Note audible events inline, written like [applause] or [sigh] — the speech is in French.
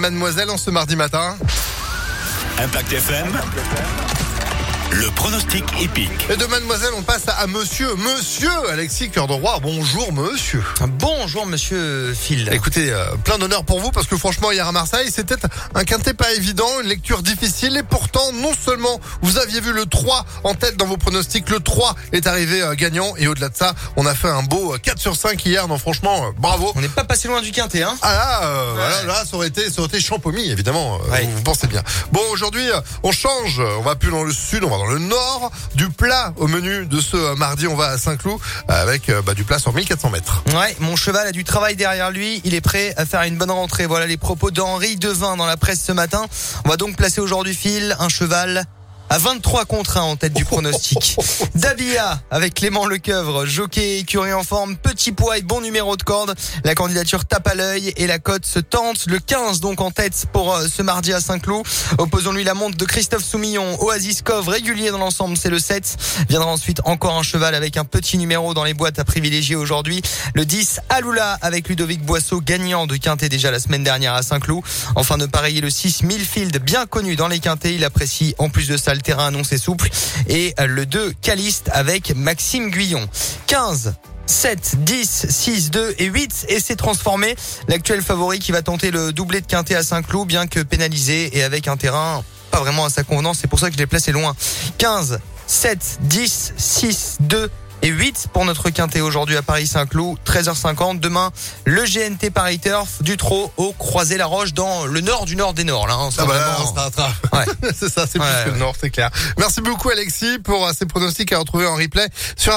Mademoiselle en ce mardi matin. Impact FM. Le pronostic épique. Et de Mademoiselle, on passe à Monsieur, Monsieur Alexis Cœur de Roi. Bonjour Monsieur. Bonjour Monsieur Phil. Écoutez, euh, plein d'honneur pour vous parce que franchement hier à Marseille, c'était un quintet pas évident, une lecture difficile et pourtant non seulement vous aviez vu le 3 en tête dans vos pronostics, le 3 est arrivé euh, gagnant et au-delà de ça, on a fait un beau euh, 4 sur 5 hier. Non franchement, euh, bravo. On n'est pas passé loin du quintet, hein Ah là, euh, voilà, là, ça aurait été, ça aurait été champomis, évidemment. euh, Ouais. vous, vous pensez bien. Bon, aujourd'hui, euh, on change. On va plus dans le sud, on va dans le nord. Du plat au menu de ce euh, mardi, on va à Saint-Cloud avec euh, bah, du plat sur 1400 mètres. Ouais, mon cheval a du travail derrière lui. Il est prêt à faire une bonne rentrée. Voilà les propos d'Henri Devin dans la presse ce matin. On va donc placer aujourd'hui Phil un cheval à 23 contre 1 en tête du pronostic. [laughs] Dabia avec Clément Lecoeuvre, jockey écurie en forme, petit poids et bon numéro de corde. La candidature tape à l'œil et la cote se tente. Le 15 donc en tête pour euh, ce mardi à Saint-Cloud. Opposons-lui la montre de Christophe Soumillon. Oasis Cove régulier dans l'ensemble, c'est le 7. Viendra ensuite encore un cheval avec un petit numéro dans les boîtes à privilégier aujourd'hui. Le 10 Aloula avec Ludovic Boisseau, gagnant de Quintet déjà la semaine dernière à Saint-Cloud. Enfin de pareiller le 6 Millfield, bien connu dans les Quintets. Il apprécie en plus de ça terrain annoncé souple. Et euh, le 2 Caliste avec Maxime Guyon. 15 7, 10, 6, 2 et 8 et s'est transformé. L'actuel favori qui va tenter le doublé de quintet à Saint-Cloud, bien que pénalisé et avec un terrain pas vraiment à sa convenance. C'est pour ça que je l'ai placé loin. 15, 7, 10, 6, 2 et 8 pour notre quintet aujourd'hui à Paris-Saint-Cloud, 13h50. Demain, le GNT Paris Turf du Trot au Croisé-la-Roche dans le nord du nord des nords. Là, hein. Ah bah là, on rattrape. Ouais. [laughs] c'est ça, c'est Ouais, plus que le nord, c'est clair. Merci beaucoup Alexis pour euh, ces pronostics à retrouver en replay sur